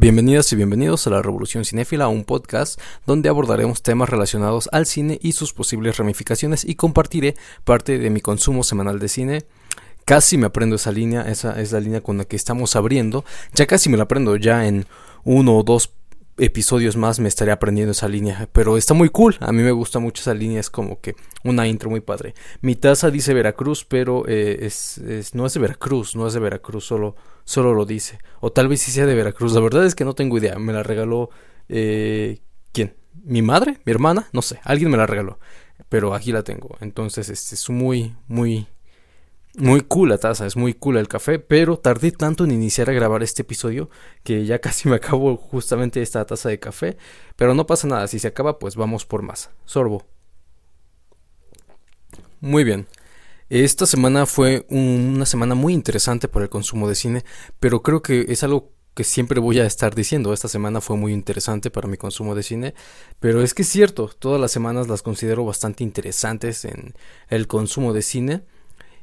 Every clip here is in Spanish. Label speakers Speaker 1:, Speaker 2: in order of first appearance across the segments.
Speaker 1: Bienvenidas y bienvenidos a la Revolución Cinéfila, un podcast donde abordaremos temas relacionados al cine y sus posibles ramificaciones y compartiré parte de mi consumo semanal de cine. Casi me aprendo esa línea, esa es la línea con la que estamos abriendo. Ya casi me la aprendo, ya en uno o dos episodios más me estaré aprendiendo esa línea, pero está muy cool, a mí me gusta mucho esa línea, es como que una intro muy padre. Mi taza dice Veracruz, pero eh, es, no es de Veracruz, no es de Veracruz, solo, solo lo dice. O tal vez sí sea de Veracruz, la verdad es que no tengo idea, me la regaló... Eh, ¿Quién? ¿Mi madre? ¿Mi hermana? No sé, alguien me la regaló, pero aquí la tengo, entonces este, es muy, muy muy cool la taza, es muy cool el café, pero tardé tanto en iniciar a grabar este episodio que ya casi me acabo justamente esta taza de café, pero no pasa nada, si se acaba pues vamos por más. Sorbo. Muy bien. Esta semana fue una semana muy interesante para el consumo de cine, pero creo que es algo que siempre voy a estar diciendo. Esta semana fue muy interesante para mi consumo de cine, pero es que es cierto, todas las semanas las considero bastante interesantes en el consumo de cine.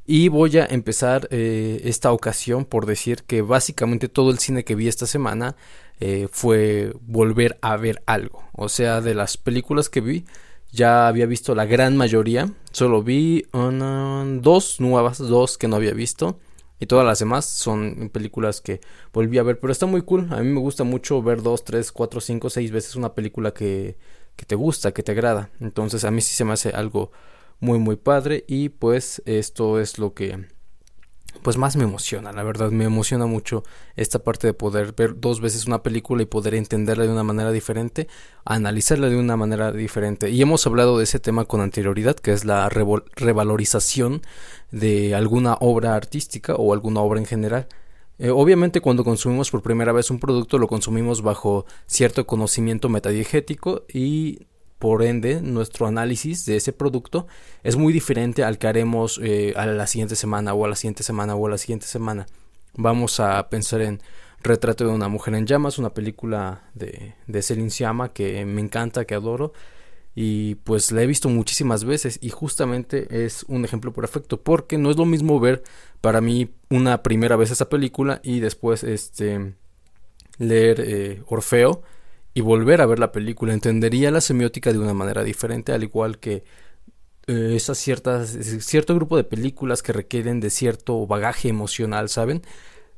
Speaker 1: Y voy a empezar eh, esta ocasión por decir que básicamente todo el cine que vi esta semana eh, fue volver a ver algo. O sea, de las películas que vi, ya había visto la gran mayoría. Solo vi dos nuevas, dos que no había visto. Y todas las demás son películas que volví a ver. Pero está muy cool. A mí me gusta mucho ver dos, tres, cuatro, cinco, seis veces una película que, que te gusta, que te agrada. Entonces a mí sí se me hace algo muy muy padre y pues esto es lo que pues más me emociona, la verdad me emociona mucho esta parte de poder ver dos veces una película y poder entenderla de una manera diferente, analizarla de una manera diferente. Y hemos hablado de ese tema con anterioridad, que es la revalorización de alguna obra artística o alguna obra en general. Eh, obviamente cuando consumimos por primera vez un producto lo consumimos bajo cierto conocimiento metadiegético y por ende, nuestro análisis de ese producto es muy diferente al que haremos eh, a la siguiente semana o a la siguiente semana o a la siguiente semana. Vamos a pensar en Retrato de una mujer en llamas, una película de, de Celine Sciamma que me encanta, que adoro y pues la he visto muchísimas veces y justamente es un ejemplo perfecto porque no es lo mismo ver para mí una primera vez esa película y después este leer eh, Orfeo y volver a ver la película, entendería la semiótica de una manera diferente, al igual que eh, esas ciertas, cierto grupo de películas que requieren de cierto bagaje emocional, ¿saben?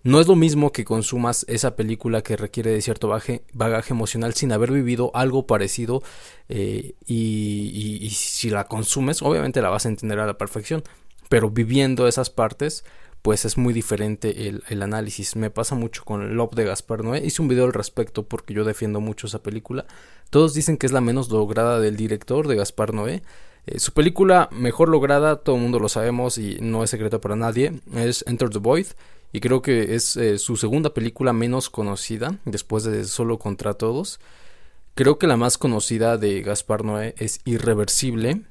Speaker 1: No es lo mismo que consumas esa película que requiere de cierto bagaje, bagaje emocional sin haber vivido algo parecido eh, y, y si la consumes, obviamente la vas a entender a la perfección, pero viviendo esas partes, pues es muy diferente el, análisis. Me pasa mucho con Love de Gaspar Noé. Hice un video al respecto porque yo defiendo mucho esa película. Todos dicen que es la menos lograda del director de Gaspar Noé. Eh, su película mejor lograda, todo el mundo lo sabemos y no es secreto para nadie, es Enter the Void. Y creo que es eh, su segunda película menos conocida, después de Solo contra Todos. Creo que la más conocida de Gaspar Noé es Irreversible.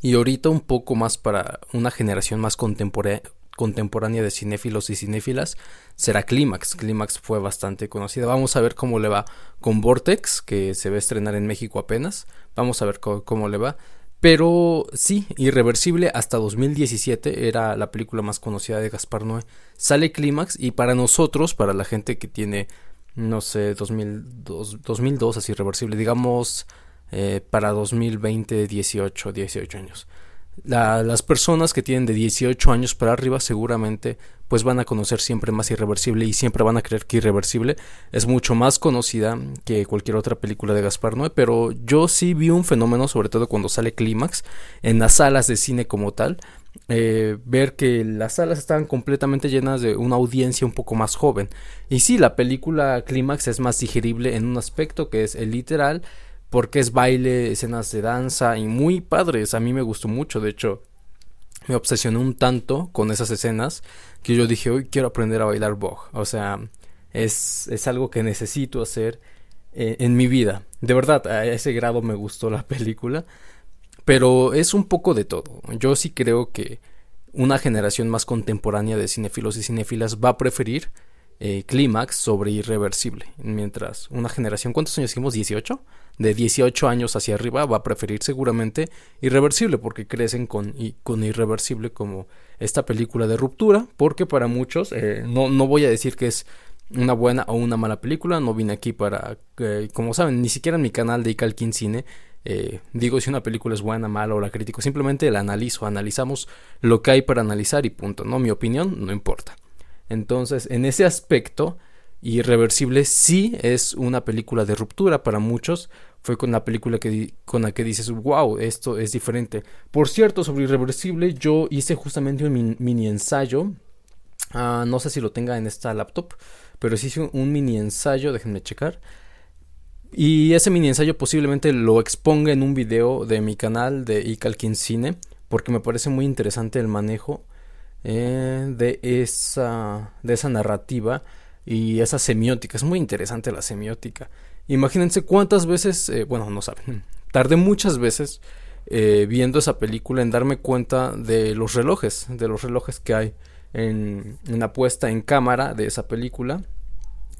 Speaker 1: Y ahorita un poco más para una generación más contemporánea, contemporánea de cinéfilos y cinéfilas será Clímax. Clímax fue bastante conocida. Vamos a ver cómo le va con Vortex, que se va a estrenar en México apenas. Vamos a ver cómo, le va. Pero sí, Irreversible hasta 2017 era la película más conocida de Gaspar Noé. Sale Clímax y para nosotros, para la gente que tiene, no sé, 2002, 2002 así Irreversible, digamos eh, para 2020, 18, 18 años las personas que tienen de 18 años para arriba seguramente pues van a conocer siempre más Irreversible y siempre van a creer que Irreversible es mucho más conocida que cualquier otra película de Gaspar Noé, pero yo sí vi un fenómeno, sobre todo cuando sale Clímax, en las salas de cine como tal, eh, ver que las salas estaban completamente llenas de una audiencia un poco más joven. Y sí, la película Clímax es más digerible en un aspecto que es el literal, porque es baile, escenas de danza y muy padres. A mí me gustó mucho, de hecho, me obsesioné un tanto con esas escenas que yo dije, hoy quiero aprender a bailar Bog. O sea, es, es algo que necesito hacer eh, en mi vida. De verdad, a ese grado me gustó la película. Pero es un poco de todo. Yo sí creo que una generación más contemporánea de cinéfilos y cinéfilas va a preferir eh, Clímax sobre Irreversible. Mientras una generación, ¿cuántos años hicimos? ¿18? de 18 años hacia arriba va a preferir seguramente Irreversible porque crecen con, con Irreversible como esta película de ruptura porque para muchos, eh, no, no voy a decir que es una buena o una mala película. No vine aquí para, como saben, ni siquiera en mi canal de Icalkin Cine eh, digo si una película es buena, mala o la critico. Simplemente la analizo, analizamos lo que hay para analizar y punto. No, mi opinión no importa. Entonces, en ese aspecto, Irreversible sí es una película de ruptura para muchos. Fue con la película que, con la que dices, wow, esto es diferente. Por cierto, sobre Irreversible, yo hice justamente un mini ensayo. Ah, no sé si lo tenga en esta laptop, pero sí hice un mini ensayo, déjenme checar. Y ese mini ensayo posiblemente lo exponga en un video de mi canal de Icalkin Cine, porque me parece muy interesante el manejo eh, de, esa, de esa narrativa y esa semiótica. Es muy interesante la semiótica. Imagínense cuántas veces, eh, bueno, no saben, tardé muchas veces eh, viendo esa película en darme cuenta de los relojes, de los relojes que hay en, la puesta en cámara de esa película.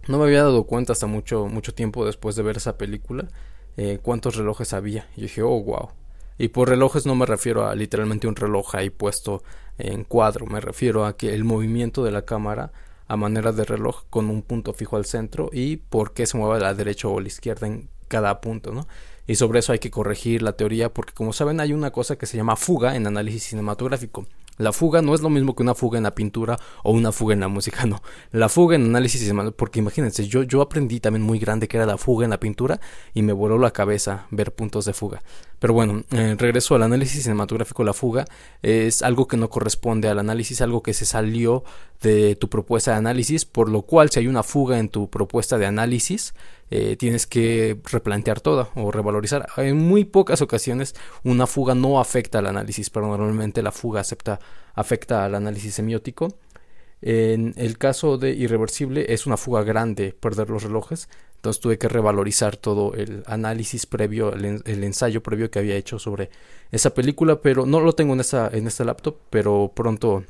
Speaker 1: No me había dado cuenta hasta mucho, mucho tiempo después de ver esa película eh, cuántos relojes había. Y dije, oh, wow. Y por relojes no me refiero a literalmente un reloj ahí puesto en cuadro, me refiero a que el movimiento de la cámara a manera de reloj con un punto fijo al centro y por qué se mueve a la derecha o a la izquierda en cada punto, ¿no? Y sobre eso hay que corregir la teoría porque como saben hay una cosa que se llama fuga en análisis cinematográfico. La fuga no es lo mismo que una fuga en la pintura o una fuga en la música, no. La fuga en análisis, porque imagínense, yo, yo aprendí también muy grande que era la fuga en la pintura y me voló la cabeza ver puntos de fuga. Pero bueno, eh, regreso al análisis cinematográfico, la fuga es algo que no corresponde al análisis, algo que se salió de tu propuesta de análisis, por lo cual si hay una fuga en tu propuesta de análisis, eh, tienes que replantear toda o revalorizar. En muy pocas ocasiones una fuga no afecta al análisis, pero normalmente la fuga afecta al análisis semiótico. En el caso de irreversible es una fuga grande perder los relojes, entonces tuve que revalorizar todo el análisis previo, el, ensayo previo que había hecho sobre esa película, pero no lo tengo en esta, en esta laptop, pero pronto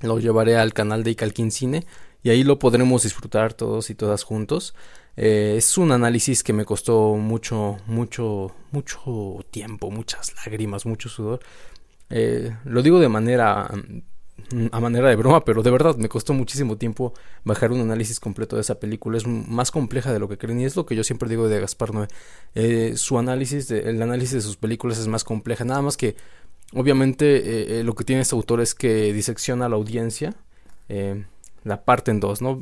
Speaker 1: lo llevaré al canal de Icalkin Cine y ahí lo podremos disfrutar todos y todas juntos. Eh, es un análisis que me costó mucho, mucho, mucho tiempo, muchas lágrimas, mucho sudor. Eh, lo digo de manera mm, a manera de broma, pero de verdad me costó muchísimo tiempo bajar un análisis completo de esa película. Es más compleja de lo que creen y es lo que yo siempre digo de Gaspar Noé. Eh, su análisis, el análisis de sus películas es más compleja. Nada más que, obviamente, lo que tiene este autor es que disecciona a la audiencia, la parte en dos, ¿no?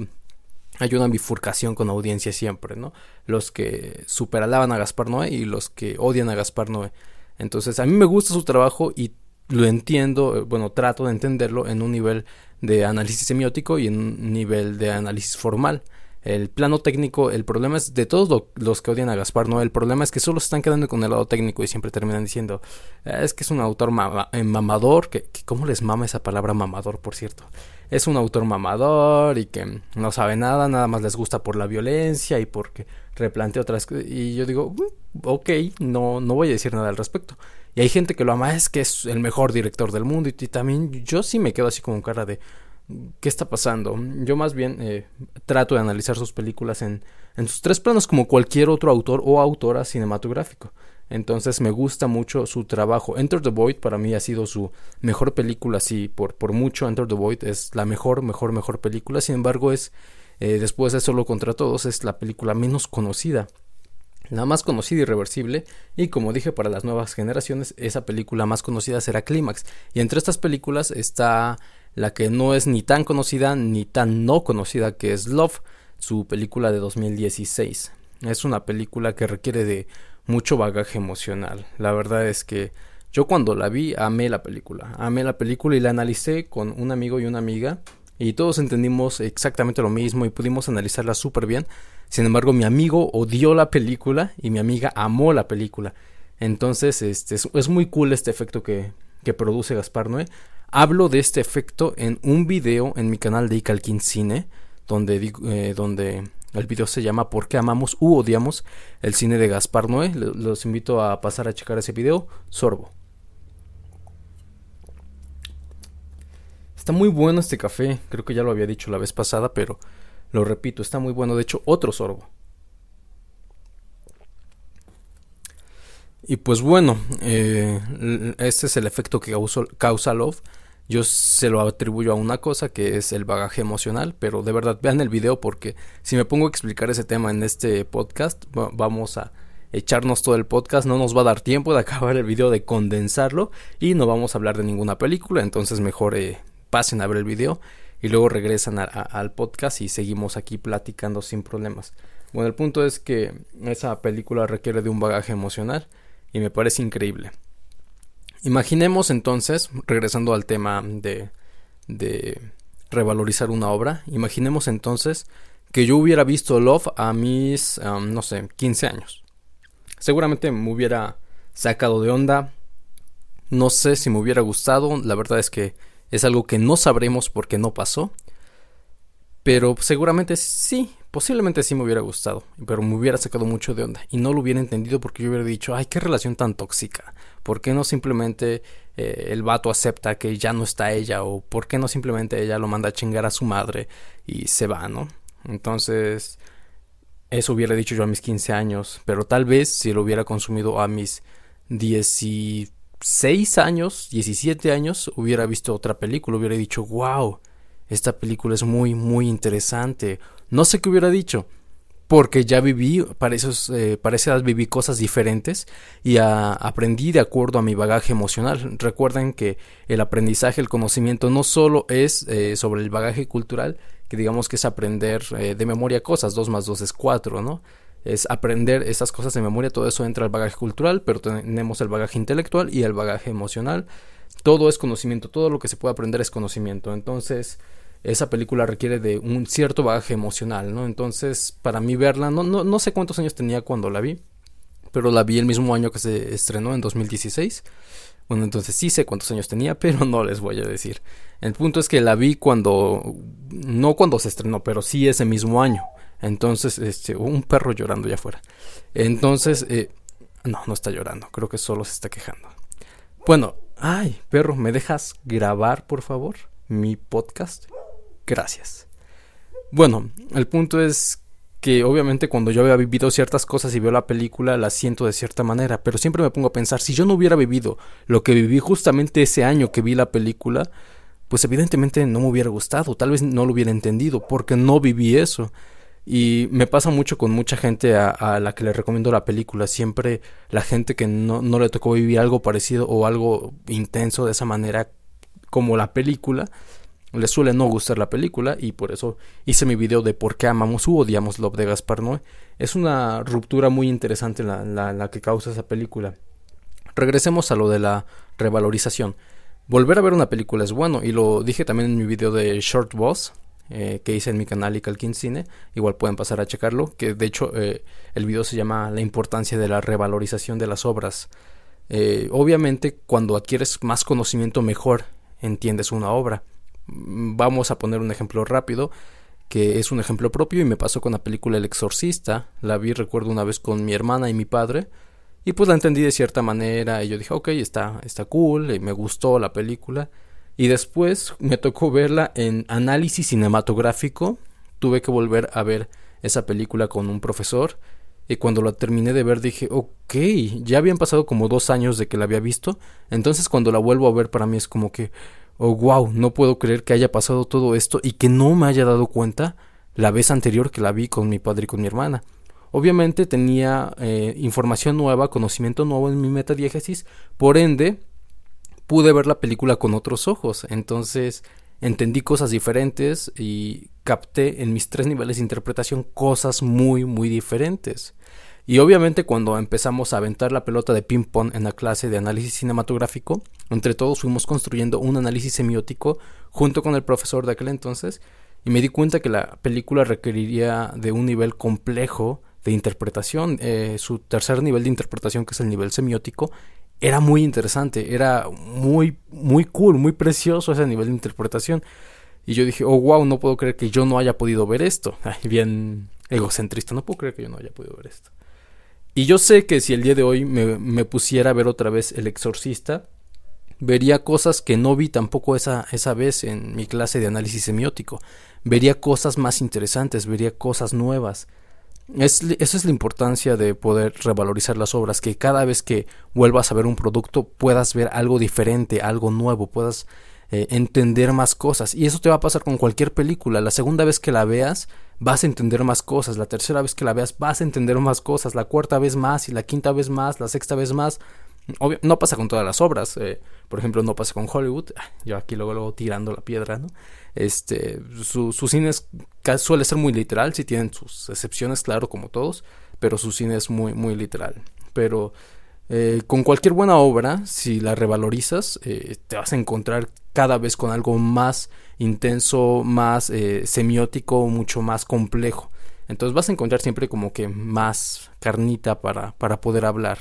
Speaker 1: hay una bifurcación con audiencia siempre, ¿no? Los que superalaban a Gaspar Noé y los que odian a Gaspar Noé. Entonces, a mí me gusta su trabajo y lo entiendo, bueno, trato de entenderlo en un nivel de análisis semiótico y en un nivel de análisis formal. El plano técnico, el problema es de todos los que odian a Gaspar Noé, el problema es que solo se están quedando con el lado técnico y siempre terminan diciendo, es que es un autor eh, mamador, que, ¿cómo les mama esa palabra mamador, por cierto? Es un autor mamador y que no sabe nada, nada más les gusta por la violencia y porque replantea otras cosas. Y yo digo, mm, ok, no, no voy a decir nada al respecto. Y hay gente que lo ama, es que es el mejor director del mundo. Y, también yo sí me quedo así como cara de, ¿qué está pasando? Yo más bien eh, trato de analizar sus películas en, en sus tres planos como cualquier otro autor o autora cinematográfico. Entonces me gusta mucho su trabajo. Enter the Void para mí ha sido su mejor película, sí, por, por mucho Enter the Void es la mejor, mejor, mejor película. Sin embargo, es eh, después de Solo contra Todos, es la película menos conocida. La más conocida y reversible, y como dije para las nuevas generaciones, esa película más conocida será Clímax. Y entre estas películas está la que no es ni tan conocida ni tan no conocida, que es Love, su película de 2016. Es una película que requiere de mucho bagaje emocional. La verdad es que yo cuando la vi amé la película, amé la película y la analicé con un amigo y una amiga y todos entendimos exactamente lo mismo y pudimos analizarla súper bien. Sin embargo, mi amigo odió la película y mi amiga amó la película. Entonces, este, es, muy cool este efecto que, que produce Gaspar Noé. Hablo de este efecto en un video en mi canal de Icalkin Cine, donde, eh, donde el video se llama ¿Por qué amamos u odiamos el cine de Gaspar Noé? Los invito a pasar a checar ese video. Sorbo. Está muy bueno este café. Creo que ya lo había dicho la vez pasada, pero lo repito, está muy bueno. De hecho, otro sorbo. Y pues bueno, eh, este es el efecto que causa Love. Yo se lo atribuyo a una cosa que es el bagaje emocional, pero de verdad vean el video porque si me pongo a explicar ese tema en este podcast, vamos a echarnos todo el podcast, no nos va a dar tiempo de acabar el video, de condensarlo y no vamos a hablar de ninguna película, entonces mejor eh, pasen a ver el video y luego regresan al podcast y seguimos aquí platicando sin problemas. Bueno, el punto es que esa película requiere de un bagaje emocional y me parece increíble. Imaginemos entonces, regresando al tema de, de revalorizar una obra, imaginemos entonces que yo hubiera visto Love a mis, no sé, 15 años. Seguramente me hubiera sacado de onda, no sé si me hubiera gustado, la verdad es que es algo que no sabremos porque no pasó, pero seguramente sí, posiblemente sí me hubiera gustado, pero me hubiera sacado mucho de onda y no lo hubiera entendido porque yo hubiera dicho, ay, qué relación tan tóxica. ¿Por qué no simplemente eh, el vato acepta que ya no está ella? ¿O por qué no simplemente ella lo manda a chingar a su madre y se va, ¿no? Entonces, eso hubiera dicho yo a mis 15 años, pero tal vez si lo hubiera consumido a mis 16 años, 17 años, hubiera visto otra película, hubiera dicho, wow, esta película es muy, muy interesante. No sé qué hubiera dicho, porque ya viví, para, esos, eh, para viví cosas diferentes y aprendí de acuerdo a mi bagaje emocional. Recuerden que el aprendizaje, el conocimiento no solo es eh, sobre el bagaje cultural, que digamos que es aprender eh, de memoria cosas, 2 más 2 es 4, ¿no? Es aprender esas cosas de memoria, todo eso entra al bagaje cultural, pero tenemos el bagaje intelectual y el bagaje emocional. Todo es conocimiento, todo lo que se puede aprender es conocimiento. Entonces, esa película requiere de un cierto bagaje emocional, ¿no? Entonces, para mí verla, no, no, no sé cuántos años tenía cuando la vi, pero la vi el mismo año que se estrenó, en 2016. Bueno, entonces sí sé cuántos años tenía, pero no les voy a decir. El punto es que la vi cuando, no cuando se estrenó, pero sí ese mismo año. Entonces, este, un perro llorando ya afuera. Entonces, eh, no, no está llorando, creo que solo se está quejando. Bueno, ay, perro, ¿me dejas grabar, por favor, mi podcast? Gracias. Bueno, el punto es que obviamente cuando yo había vivido ciertas cosas y veo la película la siento de cierta manera, pero siempre me pongo a pensar, si yo no hubiera vivido lo que viví justamente ese año que vi la película, pues evidentemente no me hubiera gustado, tal vez no lo hubiera entendido, porque no viví eso. Y me pasa mucho con mucha gente a, la que le recomiendo la película. Siempre la gente que no, no le tocó vivir algo parecido o algo intenso de esa manera como la película, le suele no gustar la película y por eso hice mi video de por qué amamos u odiamos Love de Gaspar Noé. Es una ruptura muy interesante la, la, que causa esa película. Regresemos a lo de la revalorización. Volver a ver una película es bueno y lo dije también en mi video de Short Boss eh, que hice en mi canal Icalkin Cine. Igual pueden pasar a checarlo, que de hecho eh, el video se llama La importancia de la revalorización de las obras. Eh, obviamente cuando adquieres más conocimiento mejor entiendes una obra. Vamos a poner un ejemplo rápido, que es un ejemplo propio y me pasó con la película El Exorcista. La vi, recuerdo, una vez con mi hermana y mi padre. Y pues la entendí de cierta manera y yo dije, ok, está, está cool, y me gustó la película. Y después me tocó verla en análisis cinematográfico. Tuve que volver a ver esa película con un profesor. Y cuando la terminé de ver dije, ok, ya habían pasado como dos años de que la había visto. Entonces cuando la vuelvo a ver para mí es como que, oh wow, no puedo creer que haya pasado todo esto y que no me haya dado cuenta la vez anterior que la vi con mi padre y con mi hermana. Obviamente tenía eh, información nueva, conocimiento nuevo en mi metadiégesis, por ende pude ver la película con otros ojos, entonces entendí cosas diferentes y capté en mis tres niveles de interpretación cosas muy muy diferentes. Y obviamente cuando empezamos a aventar la pelota de ping pong en la clase de análisis cinematográfico, entre todos fuimos construyendo un análisis semiótico junto con el profesor de aquel entonces y me di cuenta que la película requeriría de un nivel complejo de interpretación. Eh, su tercer nivel de interpretación, que es el nivel semiótico, era muy interesante, era muy, muy cool, muy precioso ese nivel de interpretación. Y yo dije, oh, wow, no puedo creer que yo no haya podido ver esto. bien egocentrista, no puedo creer que yo no haya podido ver esto. Y yo sé que si el día de hoy me, pusiera a ver otra vez El Exorcista, vería cosas que no vi tampoco esa, esa vez en mi clase de análisis semiótico. Vería cosas más interesantes, vería cosas nuevas. Es, esa es la importancia de poder revalorizar las obras, que cada vez que vuelvas a ver un producto puedas ver algo diferente, algo nuevo, puedas eh, entender más cosas. Y eso te va a pasar con cualquier película. La segunda vez que la veas, vas a entender más cosas. La tercera vez que la veas, vas a entender más cosas. La cuarta vez más y la quinta vez más, la sexta vez más. no pasa con todas las obras. Eh, por ejemplo, no pasa con Hollywood. Ah, yo aquí luego, luego tirando la piedra, ¿no? Este, su, su cine suele ser muy literal. Si tienen sus excepciones, claro, como todos. Pero su cine es muy, muy literal. Pero eh, con cualquier buena obra, si la revalorizas, eh, te vas a encontrar cada vez con algo más intenso, más eh, semiótico, mucho más complejo. Entonces vas a encontrar siempre como que más carnita para, para poder hablar.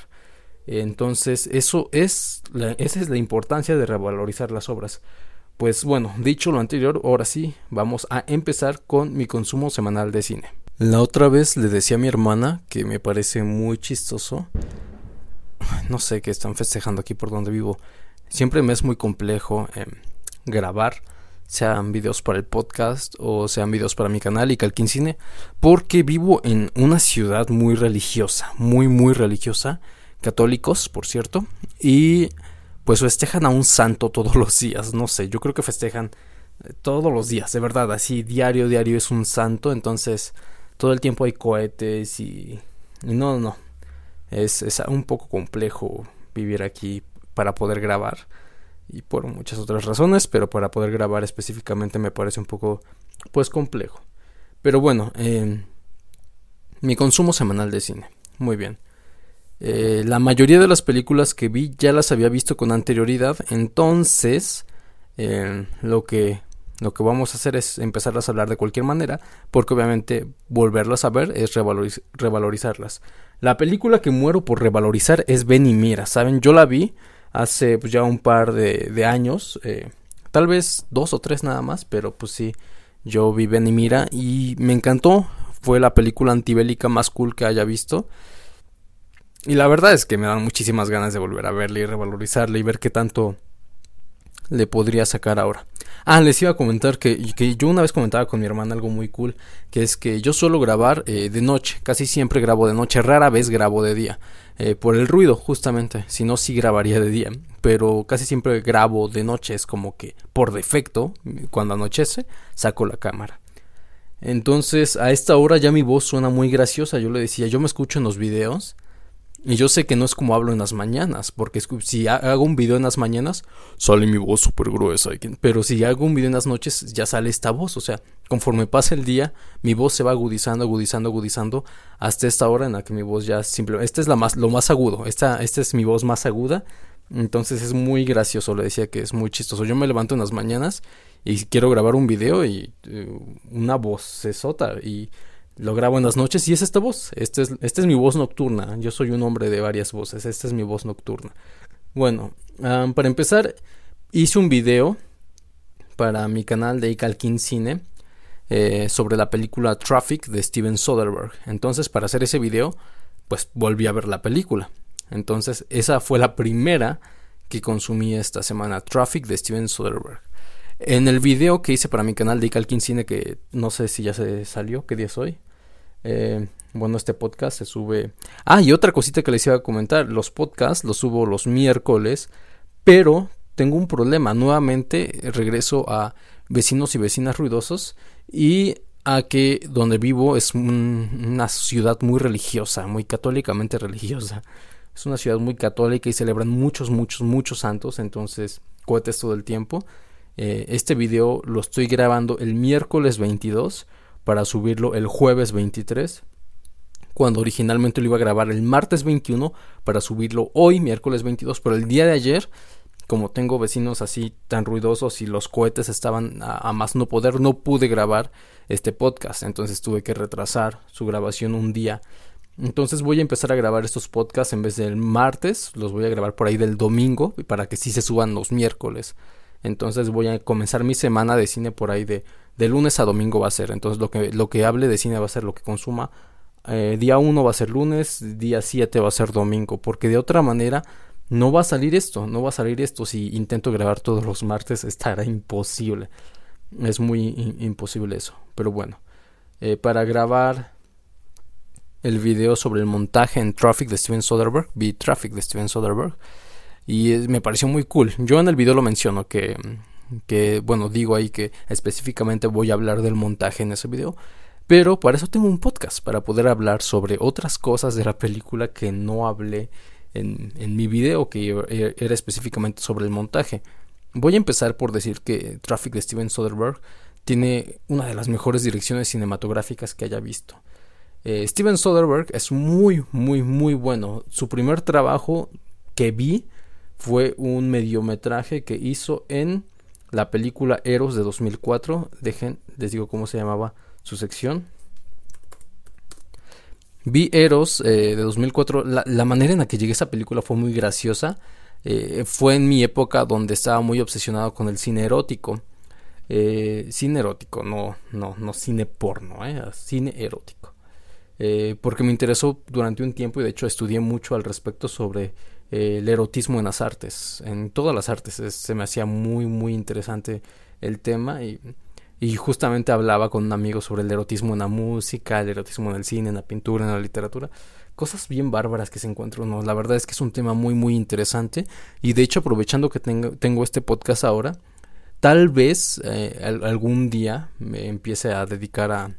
Speaker 1: Entonces eso es esa es la importancia de revalorizar las obras. Pues bueno, dicho lo anterior, ahora sí, vamos a empezar con mi consumo semanal de cine. La otra vez le decía a mi hermana que me parece muy chistoso no sé qué están festejando aquí por donde vivo. Siempre me es muy complejo em, grabar, sean videos para el podcast o sean videos para mi canal y Calquín Cine, porque vivo en una ciudad muy religiosa, muy, muy religiosa, católicos, por cierto, y pues festejan a un santo todos los días, no sé, yo creo que festejan eh, todos los días, de verdad, así diario, diario es un santo, entonces todo el tiempo hay cohetes y, y no, no, es, es un poco complejo vivir aquí para poder grabar y por muchas otras razones, pero para poder grabar específicamente me parece un poco pues complejo. Pero bueno, em, mi consumo semanal de cine. Muy bien. Eh, la mayoría de las películas que vi ya las había visto con anterioridad, entonces em, lo que lo que vamos a hacer es empezarlas a hablar de cualquier manera, porque obviamente volverlas a ver es revalorizarlas. La película que muero por revalorizar es Ben y Mira, ¿saben? Yo la vi hace pues, ya un par de, años, eh, tal vez dos o tres nada más, pero pues sí, yo vi Ben y Mira y me encantó. Fue la película antibélica más cool que haya visto. Y la verdad es que me dan muchísimas ganas de volver a verla y revalorizarla y ver qué tanto le podría sacar ahora. Ah, les iba a comentar que, que, yo una vez comentaba con mi hermana algo muy cool, que es que yo suelo grabar eh, de noche, casi siempre grabo de noche, rara vez grabo de día, eh, por el ruido justamente, si no sí grabaría de día, pero casi siempre grabo de noche, es como que por defecto, cuando anochece, saco la cámara. Entonces a esta hora ya mi voz suena muy graciosa, yo le decía, yo me escucho en los videos y yo sé que no es como hablo en las mañanas, porque si hago un video en las mañanas, sale mi voz súper gruesa. Pero si hago un video en las noches, ya sale esta voz. O sea, conforme pasa el día, mi voz se va agudizando, agudizando, agudizando, hasta esta hora en la que mi voz ya simplemente... Esta es la más, lo más agudo, esta, esta es mi voz más aguda. Entonces es muy gracioso, le decía que es muy chistoso. Yo me levanto en las mañanas y quiero grabar un video y eh, una voz se sota y lo grabo en las noches y es esta voz. Esta es, esta es mi voz nocturna. Yo soy un hombre de varias voces. Esta es mi voz nocturna. Bueno, para empezar, hice un video para mi canal de Icalkin Cine eh, sobre la película Traffic de Steven Soderbergh. Entonces, para hacer ese video, pues volví a ver la película. Entonces, esa fue la primera que consumí esta semana, Traffic de Steven Soderbergh. En el video que hice para mi canal de Icalkin Cine, que no sé si ya se salió, ¿qué día es hoy? Eh, bueno, este podcast se sube. Ah, y otra cosita que les iba a comentar: los podcasts los subo los miércoles, pero tengo un problema. Nuevamente regreso a vecinos y vecinas ruidosos y a que donde vivo es una ciudad muy religiosa, muy católicamente religiosa. Es una ciudad muy católica y celebran muchos, muchos, muchos santos, entonces cohetes todo el tiempo. Eh, este video lo estoy grabando el miércoles 22 para subirlo el jueves 23, cuando originalmente lo iba a grabar el martes 21 para subirlo hoy, miércoles 22, pero el día de ayer, como tengo vecinos así tan ruidosos y los cohetes estaban a, más no poder, no pude grabar este podcast, entonces tuve que retrasar su grabación un día. Entonces voy a empezar a grabar estos podcasts en vez del martes, los voy a grabar por ahí del domingo para que sí se suban los miércoles. Entonces voy a comenzar mi semana de cine por ahí de de lunes a domingo va a ser. Entonces lo que, lo que hable de cine va a ser lo que consuma. Eh, día 1 va a ser lunes, día 7 va a ser domingo, porque de otra manera no va a salir esto, no va a salir esto. Si intento grabar todos los martes estará imposible. Es muy imposible eso. Pero bueno, eh, para grabar el video sobre el montaje en Traffic de Steven Soderbergh, vi Traffic de Steven Soderbergh, y me pareció muy cool. Yo en el video lo menciono que que bueno, digo ahí que específicamente voy a hablar del montaje en ese video, pero para eso tengo un podcast, para poder hablar sobre otras cosas de la película que no hablé en, en mi video, que era específicamente sobre el montaje. Voy a empezar por decir que Traffic de Steven Soderbergh tiene una de las mejores direcciones cinematográficas que haya visto. Eh, Steven Soderbergh es muy, muy, muy bueno. Su primer trabajo que vi fue un mediometraje que hizo en la película Eros de 2004. Dejen, les digo cómo se llamaba su sección. Vi Eros eh, de 2004. La, la, manera en la que llegué a esa película fue muy graciosa. Eh, fue en mi época donde estaba muy obsesionado con el cine erótico. Eh, cine erótico, no, no, no cine porno, cine erótico. Porque me interesó durante un tiempo y de hecho estudié mucho al respecto sobre el erotismo en las artes, en todas las artes. se me hacía muy, muy interesante el tema y, justamente hablaba con un amigo sobre el erotismo en la música, el erotismo en el cine, en la pintura, en la literatura. Cosas bien bárbaras que se encuentran. ¿no? La verdad es que es un tema muy, muy interesante y de hecho aprovechando que tengo, tengo este podcast ahora, Tal vez eh, algún día me empiece a dedicar a,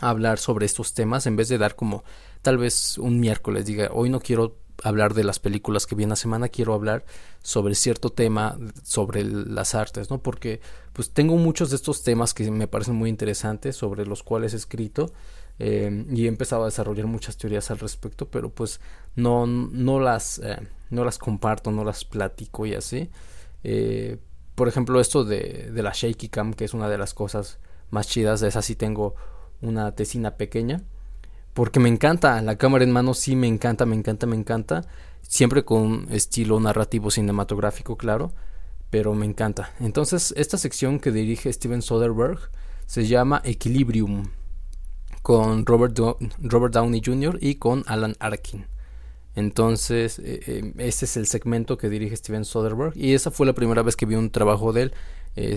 Speaker 1: hablar sobre estos temas en vez de dar como tal vez un miércoles diga hoy no quiero hablar de las películas que viene la semana quiero hablar sobre cierto tema sobre las artes no porque pues tengo muchos de estos temas que me parecen muy interesantes sobre los cuales he escrito eh, y he empezado a desarrollar muchas teorías al respecto pero pues no no las eh, no las comparto no las platico y así. Eh, por ejemplo, esto de, de, la shaky cam, que es una de las cosas más chidas, de esa sí tengo una tesina pequeña, porque me encanta, la cámara en mano sí me encanta, me encanta, me encanta, siempre con estilo narrativo cinematográfico, claro, pero me encanta. Entonces, esta sección que dirige Steven Soderbergh se llama Equilibrium, con Robert, Downey Jr. y con Alan Arkin. Entonces, eh, este es el segmento que dirige Steven Soderbergh. Y esa fue la primera vez que vi un trabajo de él.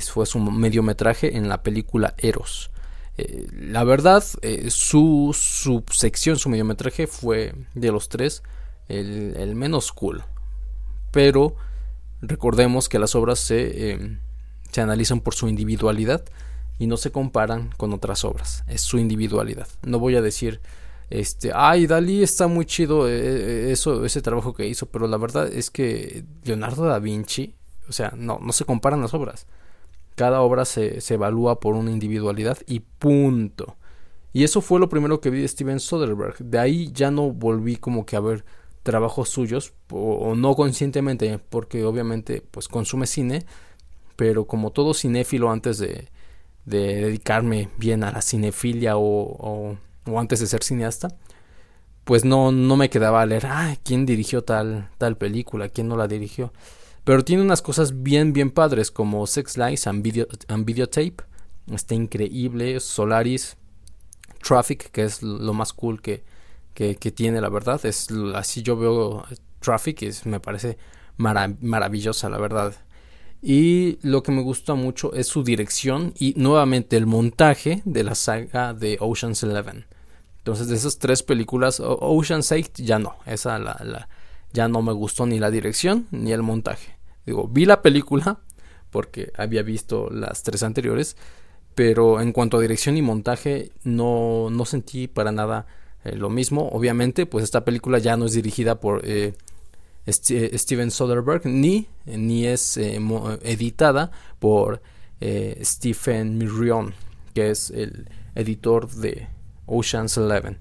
Speaker 1: fue su mediometraje en la película Eros. Eh, la verdad, su subsección, su mediometraje fue de los tres el, menos cool. Pero recordemos que las obras se, se analizan por su individualidad y no se comparan con otras obras. Es su individualidad. No voy a decir este, ay, Dalí está muy chido eh, eh, eso, ese trabajo que hizo, pero la verdad es que Leonardo da Vinci, o sea, no, no se comparan las obras. Cada obra se, se evalúa por una individualidad y punto. Y eso fue lo primero que vi de Steven Soderbergh. De ahí ya no volví como que a ver trabajos suyos, o, no conscientemente, porque obviamente pues consume cine, pero como todo cinéfilo antes de, de dedicarme bien a la cinefilia o o antes de ser cineasta, pues no, no me quedaba a leer, ah, ¿quién dirigió tal, tal película? ¿Quién no la dirigió? Pero tiene unas cosas bien, bien padres como Sex Lies and, Video, Videotape. Está increíble. Solaris, Traffic, que es lo más cool que, que, tiene, la verdad. Es así yo veo Traffic, es, me parece maravillosa, la verdad. Y lo que me gusta mucho es su dirección y nuevamente el montaje de la saga de Ocean's Eleven. Entonces, de esas tres películas, Ocean's 8 ya no. Esa la, la, ya no me gustó ni la dirección ni el montaje. Digo, vi la película porque había visto las tres anteriores, pero en cuanto a dirección y montaje no, no sentí para nada eh, lo mismo. Obviamente, pues esta película ya no es dirigida por eh, Steven Soderbergh ni, ni es eh, editada por Stephen Mirion, que es el editor de Ocean's Eleven.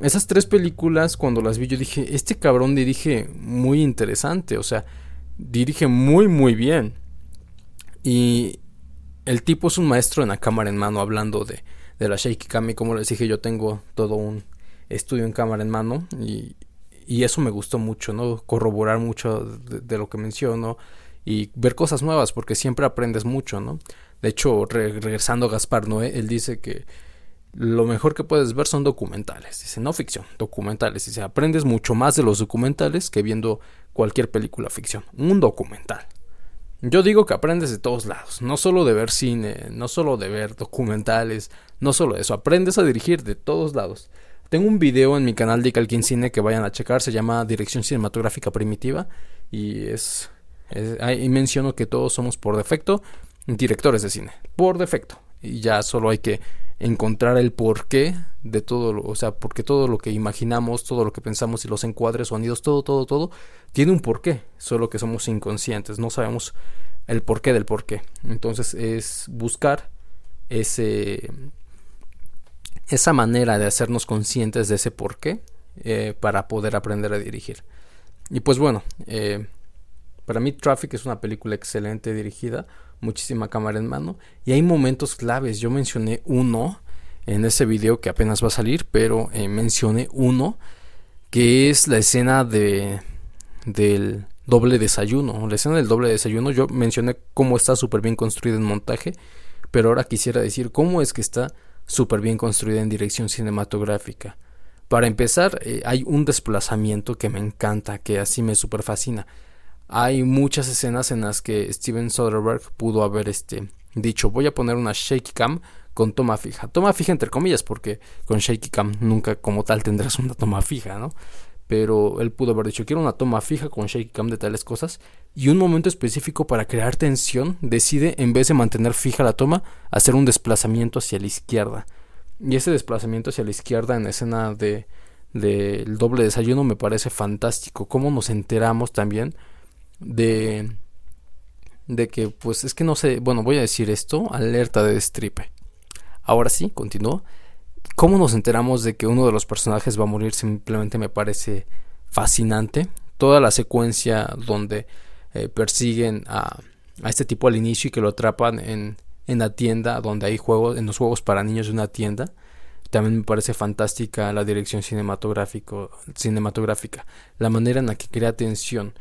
Speaker 1: Esas tres películas, cuando las vi, yo dije, este cabrón dirige muy interesante, o sea, dirige muy, muy bien. Y el tipo es un maestro en la cámara en mano, hablando de, de la Shaky. Como les dije, yo tengo todo un estudio en cámara en mano y, y eso me gustó mucho, ¿no? Corroborar mucho de, de, lo que menciono y ver cosas nuevas, porque siempre aprendes mucho, ¿no? De hecho, regresando a Gaspar Noé, él dice que lo mejor que puedes ver son documentales. Dice, no ficción, documentales. Dice, aprendes mucho más de los documentales que viendo cualquier película ficción. Un documental. Yo digo que aprendes de todos lados, no solo de ver cine, no solo de ver documentales, no solo eso, aprendes a dirigir de todos lados. Tengo un video en mi canal de Calquín Cine que vayan a checar, se llama Dirección Cinematográfica Primitiva y es ahí menciono que todos somos por defecto directores de cine, por defecto. Y ya solo hay que encontrar el porqué de todo, o sea, porque todo lo que imaginamos, todo lo que pensamos y los encuadres, sonidos, todo, todo, todo, tiene un porqué, solo que somos inconscientes, no sabemos el porqué del porqué. Entonces es buscar ese, esa manera de hacernos conscientes de ese porqué eh, para poder aprender a dirigir. Y pues bueno, eh, para mí Traffic es una película excelente dirigida, muchísima cámara en mano y hay momentos claves. Yo mencioné uno en ese video que apenas va a salir, pero eh, mencioné uno que es la escena de del doble desayuno. La escena del doble desayuno yo mencioné cómo está súper bien construida en montaje, pero ahora quisiera decir cómo es que está súper bien construida en dirección cinematográfica. Para empezar, eh, hay un desplazamiento que me encanta, que así me super fascina hay muchas escenas en las que Steven Soderbergh pudo haber este, dicho voy a poner una shaky cam con toma fija. Toma fija entre comillas porque con shaky cam nunca como tal tendrás una toma fija, ¿no? Pero él pudo haber dicho quiero una toma fija con shaky cam de tales cosas y un momento específico para crear tensión decide en vez de mantener fija la toma hacer un desplazamiento hacia la izquierda. Y ese desplazamiento hacia la izquierda en escena de del doble desayuno me parece fantástico. Cómo nos enteramos también de de que pues es que no sé, bueno, voy a decir esto, alerta de destripe. Ahora sí, continúo. ¿Cómo nos enteramos de que uno de los personajes va a morir? Simplemente me parece fascinante. Toda la secuencia donde eh, persiguen a, a, este tipo al inicio y que lo atrapan en, en la tienda donde hay juegos, en los juegos para niños de una tienda. También me parece fantástica la dirección cinematográfico, cinematográfica, la manera en la que crea tensión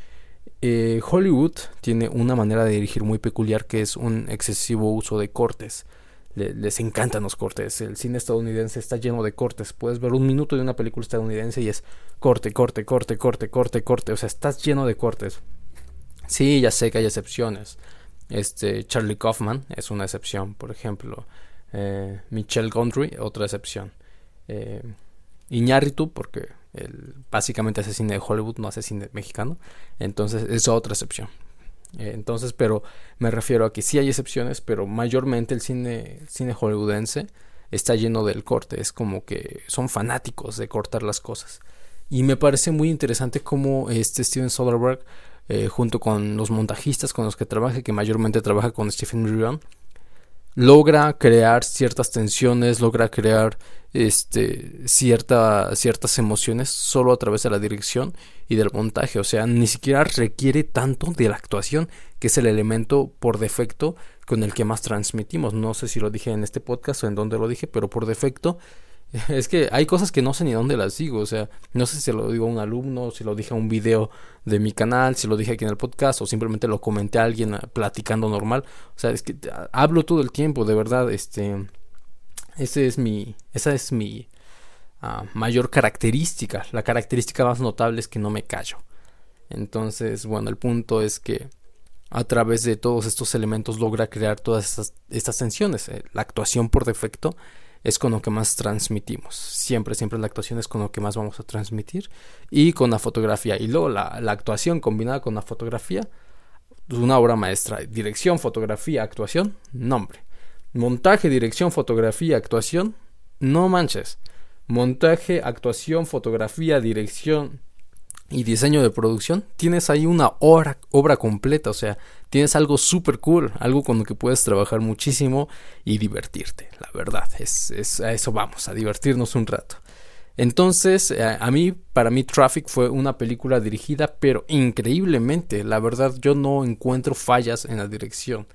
Speaker 1: eh, Hollywood tiene una manera de dirigir muy peculiar que es un excesivo uso de cortes. les encantan los cortes. El cine estadounidense está lleno de cortes. Puedes ver un minuto de una película estadounidense y es corte, corte, corte, corte, corte, corte. O sea, estás lleno de cortes. Sí, ya sé que hay excepciones. Este, Charlie Kaufman es una excepción, por ejemplo. Eh, Michelle Gondry, otra excepción. Eh, Iñárritu, porque básicamente hace cine de Hollywood, no hace cine mexicano. Entonces es otra excepción. Eh, entonces, pero me refiero a que sí hay excepciones, pero mayormente el cine, cine hollywoodense está lleno del corte. Es como que son fanáticos de cortar las cosas. Y me parece muy interesante cómo este Steven Soderbergh, eh, junto con los montajistas con los que trabaja, que mayormente trabaja con Stephen Ryan, logra crear ciertas tensiones, logra crear este, cierta, ciertas emociones solo a través de la dirección y del montaje. O sea, ni siquiera requiere tanto de la actuación, que es el elemento por defecto con el que más transmitimos. No sé si lo dije en este podcast o en dónde lo dije, pero por defecto es que hay cosas que no sé ni dónde las digo, o sea, no sé si lo digo a un alumno, si lo dije a un video de mi canal, si lo dije aquí en el podcast o simplemente lo comenté a alguien ah, platicando normal. O sea, es que ah, hablo todo el tiempo, de verdad, este ese es mi esa es mi ah, mayor característica, la característica más notable es que no me callo. Entonces, bueno, el punto es que a través de todos estos elementos logra crear todas estas, estas tensiones. Eh, la actuación por defecto es con lo que más transmitimos. Siempre, siempre la actuación es con lo que más vamos a transmitir. Y con la fotografía. Y luego la, actuación combinada con la fotografía. Pues una obra maestra. Dirección, fotografía, actuación. Nombre. Montaje, dirección, fotografía, actuación. No manches. Montaje, actuación, fotografía, dirección, y diseño de producción, tienes ahí una obra, obra completa, o sea, tienes algo súper cool, algo con lo que puedes trabajar muchísimo y divertirte, la verdad, es, es, a eso vamos, a divertirnos un rato. Entonces, a, a mí, para mí, Traffic fue una película dirigida, pero increíblemente, la verdad, yo no encuentro fallas en la dirección.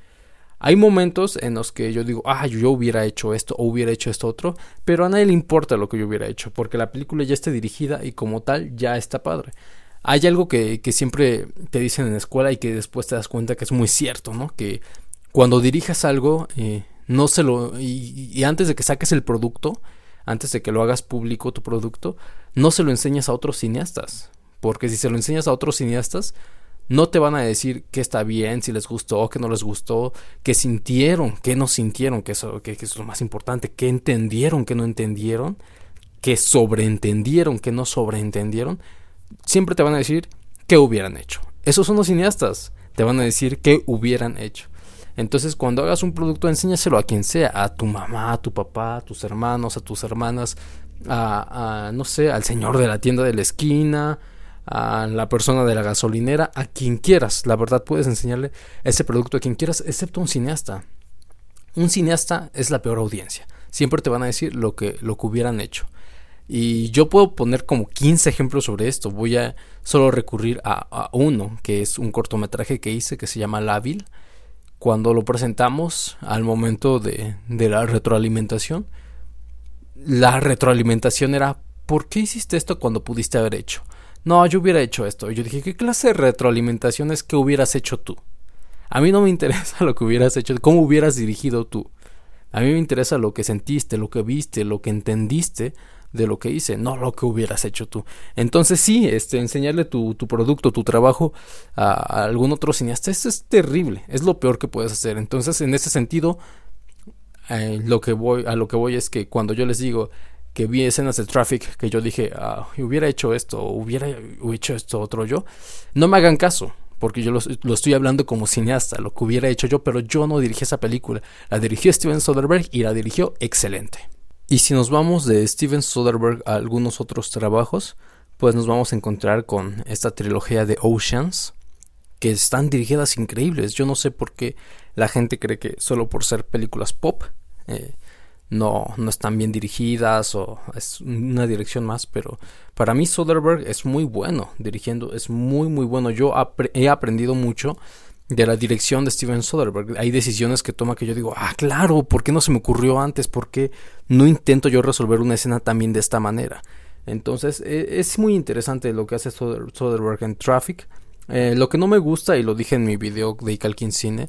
Speaker 1: Hay momentos en los que yo digo, ah, yo hubiera hecho esto o hubiera hecho esto otro, pero a nadie le importa lo que yo hubiera hecho, porque la película ya está dirigida y como tal ya está padre. Hay algo que, que siempre te dicen en la escuela y que después te das cuenta que es muy cierto, ¿no? Que cuando dirijas algo, eh, no se lo. Y, y antes de que saques el producto, antes de que lo hagas público tu producto, no se lo enseñas a otros cineastas. Porque si se lo enseñas a otros cineastas, no te van a decir que está bien, si les gustó, que no les gustó, que sintieron, que no sintieron, que eso, que, es lo más importante, que entendieron, que no entendieron, que sobreentendieron, que no sobreentendieron. Siempre te van a decir qué hubieran hecho. Esos son los cineastas. te van a decir qué hubieran hecho. Entonces, cuando hagas un producto, enséñaselo a quien sea, a tu mamá, a tu papá, a tus hermanos, a tus hermanas, a, no sé, al señor de la tienda de la esquina, a la persona de la gasolinera, a quien quieras. La verdad, puedes enseñarle ese producto a quien quieras, excepto un cineasta. Un cineasta es la peor audiencia. Siempre te van a decir lo que, lo que hubieran hecho. Y yo puedo poner como 15 ejemplos sobre esto. Voy a solo recurrir a, a uno, que es un cortometraje que hice que se llama Lábil cuando lo presentamos al momento de, de la retroalimentación, la retroalimentación era, ¿por qué hiciste esto cuando pudiste haber hecho? No, yo hubiera hecho esto. Y yo dije, ¿qué clase de retroalimentación es que hubieras hecho tú? A mí no me interesa lo que hubieras hecho, cómo hubieras dirigido tú. A mí me interesa lo que sentiste, lo que viste, lo que entendiste de lo que hice, no lo que hubieras hecho tú. Entonces sí, este, enseñarle tu, tu producto, tu trabajo a, algún otro cineasta, eso es terrible, es lo peor que puedes hacer. Entonces, en ese sentido, eh, lo que voy, a lo que voy es que cuando yo les digo que vi escenas de traffic que yo dije, ah, hubiera hecho esto, hubiera hecho esto otro yo, no me hagan caso, porque yo lo, estoy hablando como cineasta, lo que hubiera hecho yo, pero yo no dirigí esa película. La dirigió Steven Soderbergh y la dirigió excelente. Y si nos vamos de Steven Soderbergh a algunos otros trabajos, pues nos vamos a encontrar con esta trilogía de Oceans, que están dirigidas increíbles. Yo no sé por qué la gente cree que solo por ser películas pop eh, no, no están bien dirigidas o es una dirección más, pero para mí Soderbergh es muy bueno dirigiendo, es muy muy bueno. Yo he aprendido mucho de la dirección de Steven Soderbergh. Hay decisiones que toma que yo digo, ah, claro, ¿por qué no se me ocurrió antes? ¿Por qué no intento yo resolver una escena también de esta manera? Entonces, e, es muy interesante lo que hace Soderbergh en Traffic. Eh, lo que no me gusta, y lo dije en mi video de Icalkin Cine,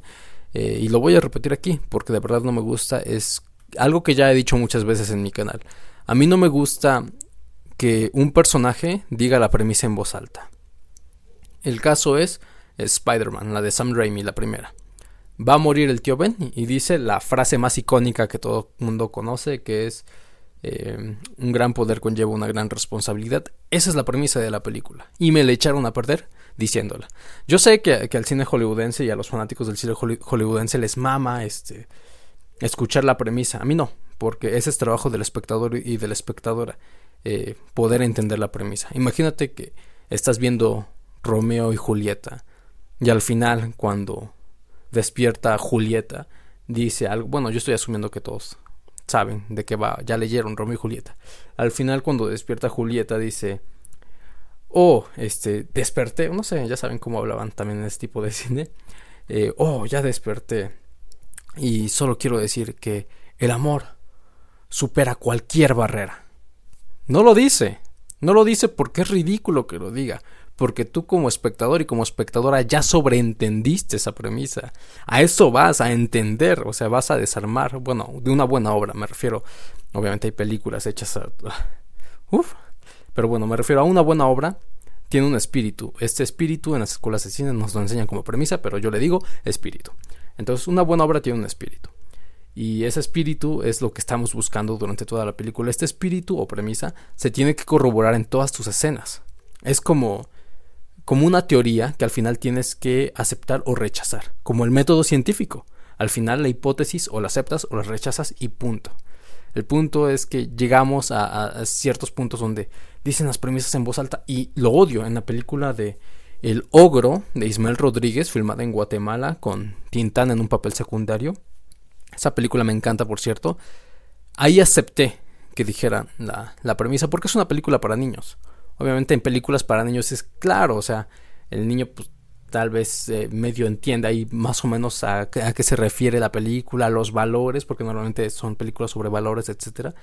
Speaker 1: eh, y lo voy a repetir aquí, porque de verdad no me gusta, es algo que ya he dicho muchas veces en mi canal. A mí no me gusta que un personaje diga la premisa en voz alta. El caso es Spider-Man, la de Sam Raimi, la primera. Va a morir el tío Ben y dice la frase más icónica que todo el mundo conoce, que es eh, un gran poder conlleva una gran responsabilidad. Esa es la premisa de la película. Y me le echaron a perder diciéndola. Yo sé que, al cine hollywoodense y a los fanáticos del cine hollywoodense les mama este, escuchar la premisa. A mí no, porque ese es trabajo del espectador y de la espectadora. Eh, poder entender la premisa. Imagínate que estás viendo Romeo y Julieta y al final, cuando despierta Julieta, dice algo. Bueno, yo estoy asumiendo que todos saben de qué va. Ya leyeron Romeo y Julieta. Al final, cuando despierta Julieta, dice. Oh, este, desperté. No sé, ya saben cómo hablaban también en este tipo de cine. Eh, oh, ya desperté. Y solo quiero decir que el amor supera cualquier barrera. No lo dice. No lo dice porque es ridículo que lo diga porque tú como espectador y como espectadora ya sobreentendiste esa premisa. A eso vas a entender, o sea, vas a desarmar, bueno, de una buena obra, me refiero. Obviamente hay películas hechas a... Uf, pero bueno, me refiero a una buena obra, tiene un espíritu. Este espíritu en las escuelas de cine nos lo enseñan como premisa, pero yo le digo espíritu. Entonces, una buena obra tiene un espíritu. Y ese espíritu es lo que estamos buscando durante toda la película. Este espíritu o premisa se tiene que corroborar en todas tus escenas. Es como como una teoría que al final tienes que aceptar o rechazar, como el método científico. Al final la hipótesis o la aceptas o la rechazas y punto. El punto es que llegamos a, ciertos puntos donde dicen las premisas en voz alta y lo odio en la película de El Ogro de Ismael Rodríguez, filmada en Guatemala con Tintán en un papel secundario. Esa película me encanta, por cierto. Ahí acepté que dijeran la, la premisa porque es una película para niños. Obviamente en películas para niños es claro, o sea, el niño pues tal vez eh, medio entienda ahí más o menos a, qué se refiere la película, a los valores, porque normalmente son películas sobre valores, etcétera,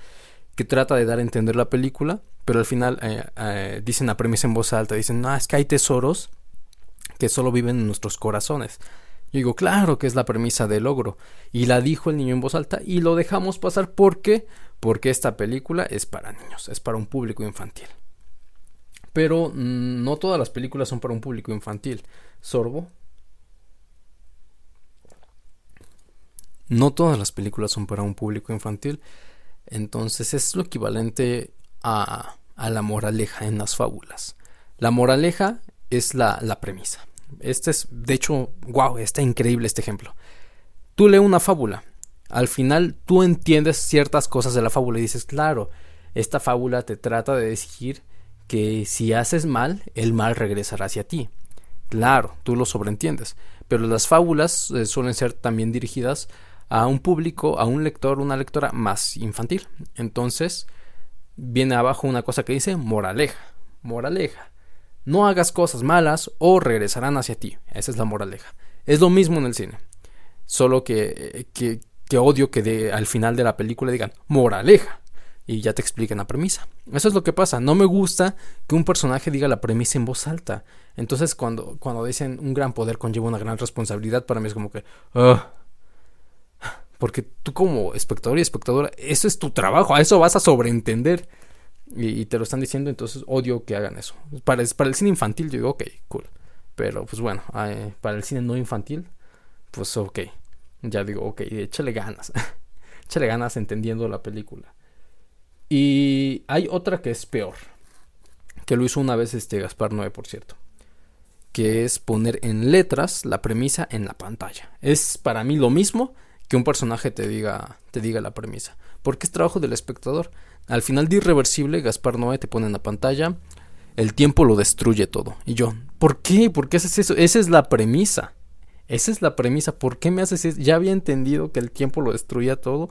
Speaker 1: que trata de dar a entender la película, pero al final eh, eh, dicen la premisa en voz alta, dicen, no, es que hay tesoros que solo viven en nuestros corazones. Yo digo, claro que es la premisa del logro. Y la dijo el niño en voz alta y lo dejamos pasar porque porque esta película es para niños, es para un público infantil. Pero mm, no todas las películas son para un público infantil. Sorbo. No todas las películas son para un público infantil. Entonces es lo equivalente a, a la moraleja en las fábulas. La moraleja es la, la premisa. Este es, de hecho, wow, está increíble este ejemplo. Tú lees una fábula. Al final tú entiendes ciertas cosas de la fábula y dices, claro, esta fábula te trata de decir que si haces mal, el mal regresará hacia ti. Claro, tú lo sobreentiendes, pero las fábulas eh, suelen ser también dirigidas a un público, a un lector, una lectora más infantil. Entonces, viene abajo una cosa que dice moraleja. Moraleja. No hagas cosas malas o regresarán hacia ti. Esa es la moraleja. Es lo mismo en el cine. Solo que, que, que odio que al final de la película digan moraleja y ya te expliquen la premisa. Eso es lo que pasa. No me gusta que un personaje diga la premisa en voz alta. Entonces, cuando, cuando dicen un gran poder conlleva una gran responsabilidad, para mí es como que. Porque tú, como espectador y espectadora, eso es tu trabajo. A eso vas a sobreentender. Y, te lo están diciendo, entonces odio que hagan eso. Para, para el cine infantil, yo digo, ok, cool. Pero pues bueno, para el cine no infantil, pues ok. Ya digo, ok, échale ganas. échale ganas entendiendo la película. Y hay otra que es peor. Que lo hizo una vez este Gaspar 9, por cierto. Que es poner en letras la premisa en la pantalla. Es para mí lo mismo que un personaje te diga, te diga la premisa. Porque es trabajo del espectador. Al final de Irreversible, Gaspar Noé te pone en la pantalla. El tiempo lo destruye todo. Y yo, ¿por qué? ¿Por qué haces eso? Esa es la premisa. Esa es la premisa. ¿Por qué me haces eso? Ya había entendido que el tiempo lo destruía todo.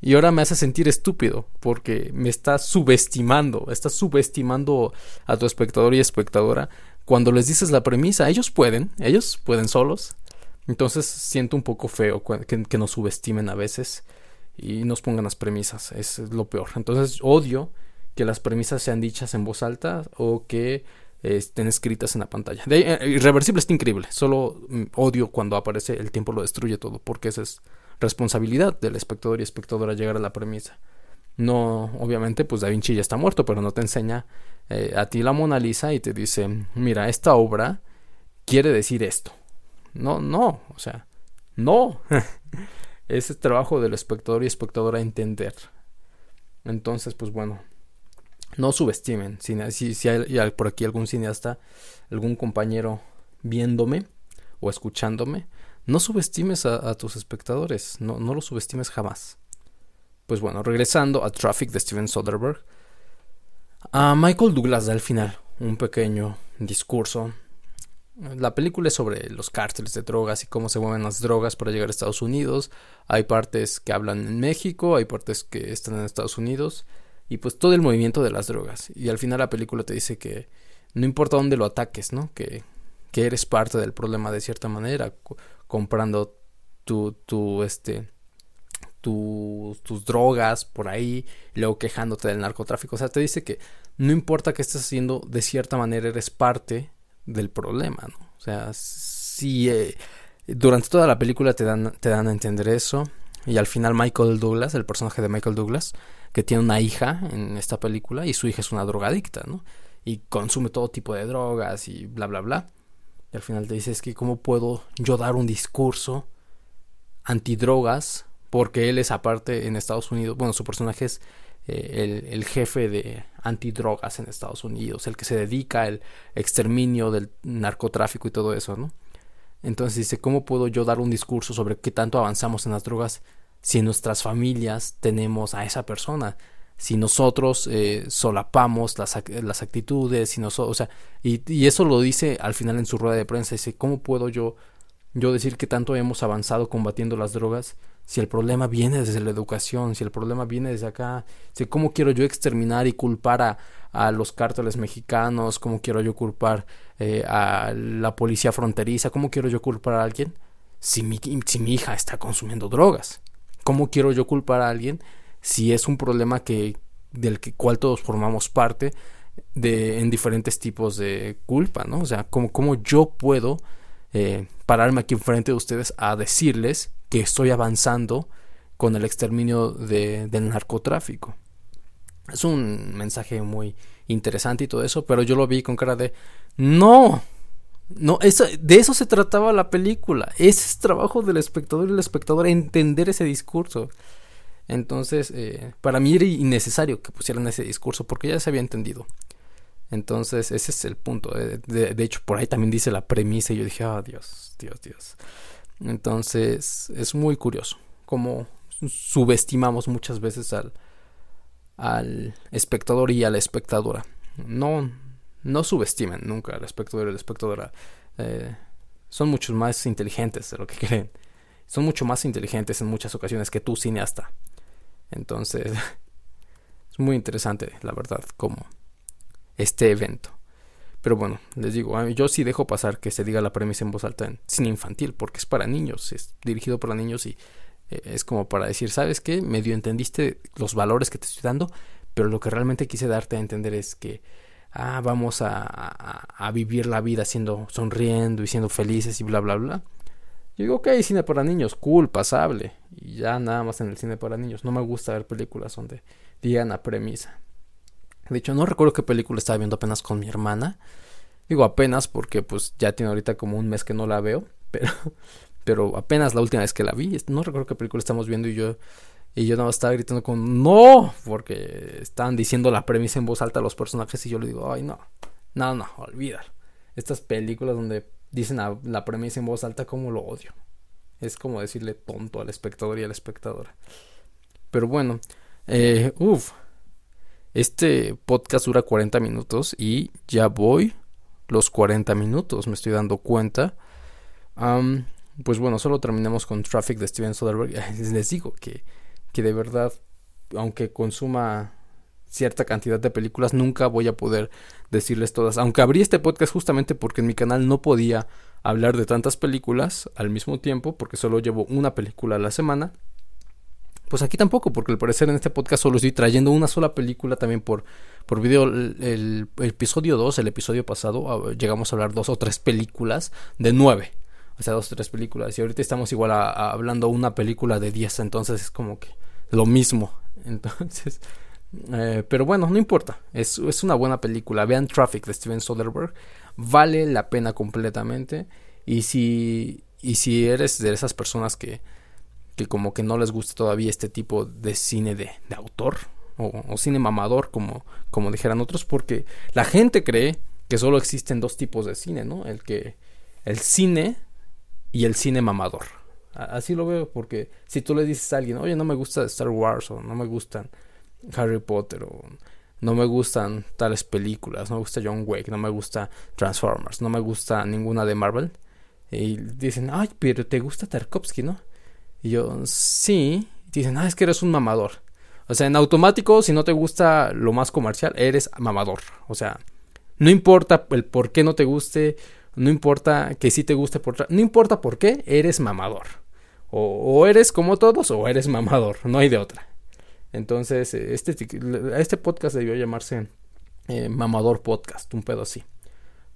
Speaker 1: Y ahora me hace sentir estúpido porque me estás subestimando, estás subestimando a tu espectador y espectadora cuando les dices la premisa. Ellos pueden, ellos pueden solos. Entonces siento un poco feo que, nos subestimen a veces y nos pongan las premisas. Es lo peor. Entonces odio que las premisas sean dichas en voz alta o que estén escritas en la pantalla. De, eh, irreversible está increíble. Solo mm, odio cuando aparece el tiempo lo destruye todo porque ese es responsabilidad del espectador y espectadora llegar a la premisa. No, obviamente, pues Da Vinci ya está muerto, pero no te enseña eh, a ti la Mona Lisa y te dice, mira, esta obra quiere decir esto. No, no, o sea, no. es el trabajo del espectador y espectadora entender. Entonces, pues bueno, no subestimen. Si, si hay por aquí algún cineasta, algún compañero viéndome o escuchándome, no subestimes a, tus espectadores, no, no los subestimes jamás. Pues bueno, regresando a Traffic de Steven Soderbergh, a Michael Douglas da al final un pequeño discurso. La película es sobre los cárteles de drogas y cómo se mueven las drogas para llegar a Estados Unidos. Hay partes que hablan en México, hay partes que están en Estados Unidos y pues todo el movimiento de las drogas. Y al final la película te dice que no importa dónde lo ataques, ¿no? Que, que eres parte del problema de cierta manera comprando tu, tu, este, tus drogas por ahí, luego quejándote del narcotráfico. O sea, te dice que no importa que estés haciendo, de cierta manera eres parte del problema, ¿no? O sea, si eh, durante toda la película te dan, te dan a entender eso, y al final Michael Douglas, el personaje de Michael Douglas, que tiene una hija en esta película, y su hija es una drogadicta, ¿no? Y consume todo tipo de drogas y bla, bla, bla al final te dices que cómo puedo yo dar un discurso antidrogas, porque él es aparte en Estados Unidos, bueno, su personaje es eh, el, jefe de antidrogas en Estados Unidos, el que se dedica al exterminio del narcotráfico y todo eso, ¿no? Entonces dice, ¿cómo puedo yo dar un discurso sobre qué tanto avanzamos en las drogas si en nuestras familias tenemos a esa persona? si nosotros eh, solapamos las, las actitudes, si nosotros, o sea, y, eso lo dice al final en su rueda de prensa, dice, ¿cómo puedo yo, yo decir que tanto hemos avanzado combatiendo las drogas si el problema viene desde la educación, si el problema viene desde acá, si cómo quiero yo exterminar y culpar a, a los cárteles mexicanos, cómo quiero yo culpar eh, a la policía fronteriza, cómo quiero yo culpar a alguien si mi, si mi hija está consumiendo drogas, cómo quiero yo culpar a alguien si es un problema que del que, cual todos formamos parte de en diferentes tipos de culpa, ¿no? O sea, como, como yo puedo eh, pararme aquí enfrente de ustedes a decirles que estoy avanzando con el exterminio de, del narcotráfico. Es un mensaje muy interesante y todo eso, pero yo lo vi con cara de no, no, eso, de eso se trataba la película. Ese es trabajo del espectador y la espectadora entender ese discurso. Entonces, eh, para mí era innecesario que pusieran ese discurso porque ya se había entendido. Entonces, ese es el punto. Eh, de, hecho, por ahí también dice la premisa y yo dije, ah, Dios, Dios, Dios. Entonces, es muy curioso cómo subestimamos muchas veces al, al espectador y a la espectadora. No, no subestimen nunca al espectador y a la espectadora. Eh, son mucho más inteligentes de lo que creen. Son mucho más inteligentes en muchas ocasiones que tú, cineasta. Entonces, es muy interesante, la verdad, como este evento. Pero bueno, les digo, yo sí dejo pasar que se diga la premisa en voz alta en infantil, porque es para niños, es dirigido para niños y eh, es como para decir, ¿sabes qué? Medio entendiste los valores que te estoy dando, pero lo que realmente quise darte a entender es que ah, vamos a, a, vivir la vida siendo sonriendo y siendo felices y bla bla bla. Yo digo, ok, cine para niños, cool, pasable. Y ya nada más en el cine para niños. No me gusta ver películas donde digan la premisa. De hecho, no recuerdo qué película estaba viendo apenas con mi hermana. Digo apenas porque pues ya tiene ahorita como un mes que no la veo. Pero, pero apenas la última vez que la vi. No recuerdo qué película estamos viendo y yo... Y yo no estaba gritando con no, porque estaban diciendo la premisa en voz alta a los personajes y yo le digo, ay no, no, no, olvídalo. Estas películas donde dicen la premisa en voz alta como lo odio. Es como decirle tonto al espectador y a la espectadora. Pero bueno, eh, uff, este podcast dura 40 minutos y ya voy los 40 minutos, me estoy dando cuenta. pues bueno, solo terminemos con Traffic de Steven Soderbergh. Les digo que, que de verdad, aunque consuma cierta cantidad de películas, nunca voy a poder decirles todas. Aunque abrí este podcast justamente porque en mi canal no podía hablar de tantas películas al mismo tiempo, porque solo llevo una película a la semana. Pues aquí tampoco, porque al parecer en este podcast solo estoy trayendo una sola película también por, por video. El, episodio 2, el episodio pasado, ah, llegamos a hablar dos o tres películas de nueve. O sea, dos o tres películas. Y ahorita estamos igual a, hablando una película de diez. Entonces es como que lo mismo. Entonces... Eh, pero bueno, no importa. Es, es una buena película. Vean Traffic de Steven Soderbergh. Vale la pena completamente. Y si, y si eres de esas personas que que como que no les gusta todavía este tipo de cine de, de autor o, cine mamador como, como dijeran otros porque la gente cree que solo existen dos tipos de cine, ¿no? El que el cine y el cine mamador. Así lo veo porque si tú le dices a alguien, "Oye, no me gusta Star Wars o no me gustan Harry Potter o no me gustan tales películas, no me gusta John Wick, no me gusta Transformers, no me gusta ninguna de Marvel." Y dicen, "Ay, pero te gusta Tarkovsky, ¿no?" Y yo, sí. dicen, ah, es que eres un mamador. O sea, en automático, si no te gusta lo más comercial, eres mamador. O sea, no importa el por qué no te guste, no importa que sí te guste por... No importa por qué, eres mamador. O, eres como todos o eres mamador, no hay de otra. Entonces, este, este podcast debió llamarse eh, Mamador Podcast, un pedo así.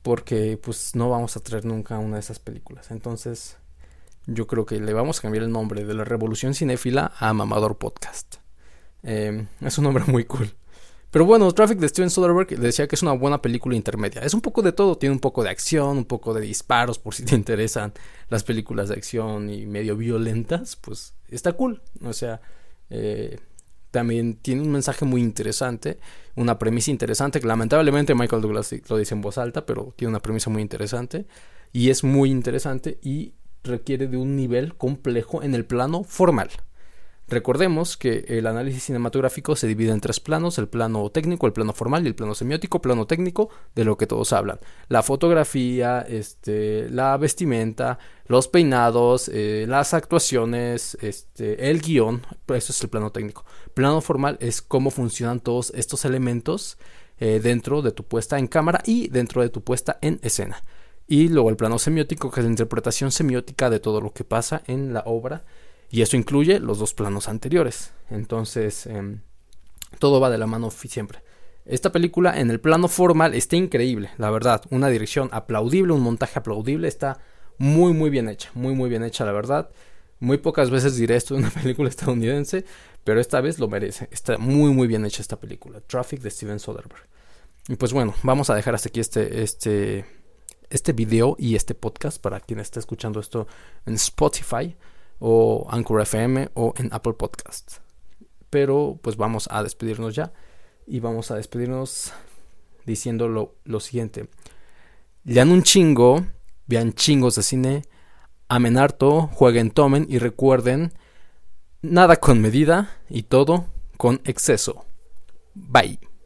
Speaker 1: Porque pues no vamos a traer nunca una de esas películas. Entonces, yo creo que le vamos a cambiar el nombre de la Revolución Cinéfila a Mamador Podcast. Em, es un nombre muy cool. Pero bueno, Traffic de Steven Soderbergh decía que es una buena película intermedia. Es un poco de todo, tiene un poco de acción, un poco de disparos, por si te interesan las películas de acción y medio violentas, pues está cool. O sea, eh, también tiene un mensaje muy interesante, una premisa interesante, que lamentablemente Michael Douglas lo dice en voz alta, pero tiene una premisa muy interesante y es muy interesante y requiere de un nivel complejo en el plano formal. Recordemos que el análisis cinematográfico se divide en tres planos, el plano técnico, el plano formal y el plano semiótico, plano técnico de lo que todos hablan. La fotografía, este, la vestimenta, los peinados, eh, las actuaciones, este, el guion, eso es el plano técnico. Plano formal es cómo funcionan todos estos elementos eh, dentro de tu puesta en cámara y dentro de tu puesta en escena. Y luego el plano semiótico, que es la interpretación semiótica de todo lo que pasa en la obra. Y eso incluye los dos planos anteriores. Entonces, em, todo va de la mano siempre. Esta película en el plano formal está increíble, la verdad. Una dirección aplaudible, un montaje aplaudible. Está muy, muy bien hecha. Muy, muy bien hecha, la verdad. Muy pocas veces diré esto de una película estadounidense, pero esta vez lo merece. Está muy, muy bien hecha esta película. Traffic de Steven Soderbergh. Y pues bueno, vamos a dejar hasta aquí este, este este video y este podcast para quien esté escuchando esto en Spotify o Anchor FM o en Apple Podcast. Pero pues vamos a despedirnos ya y vamos a despedirnos diciendo lo, siguiente. Lean un chingo, vean chingos de cine, amen harto, jueguen, tomen y recuerden, nada con medida y todo con exceso. Bye.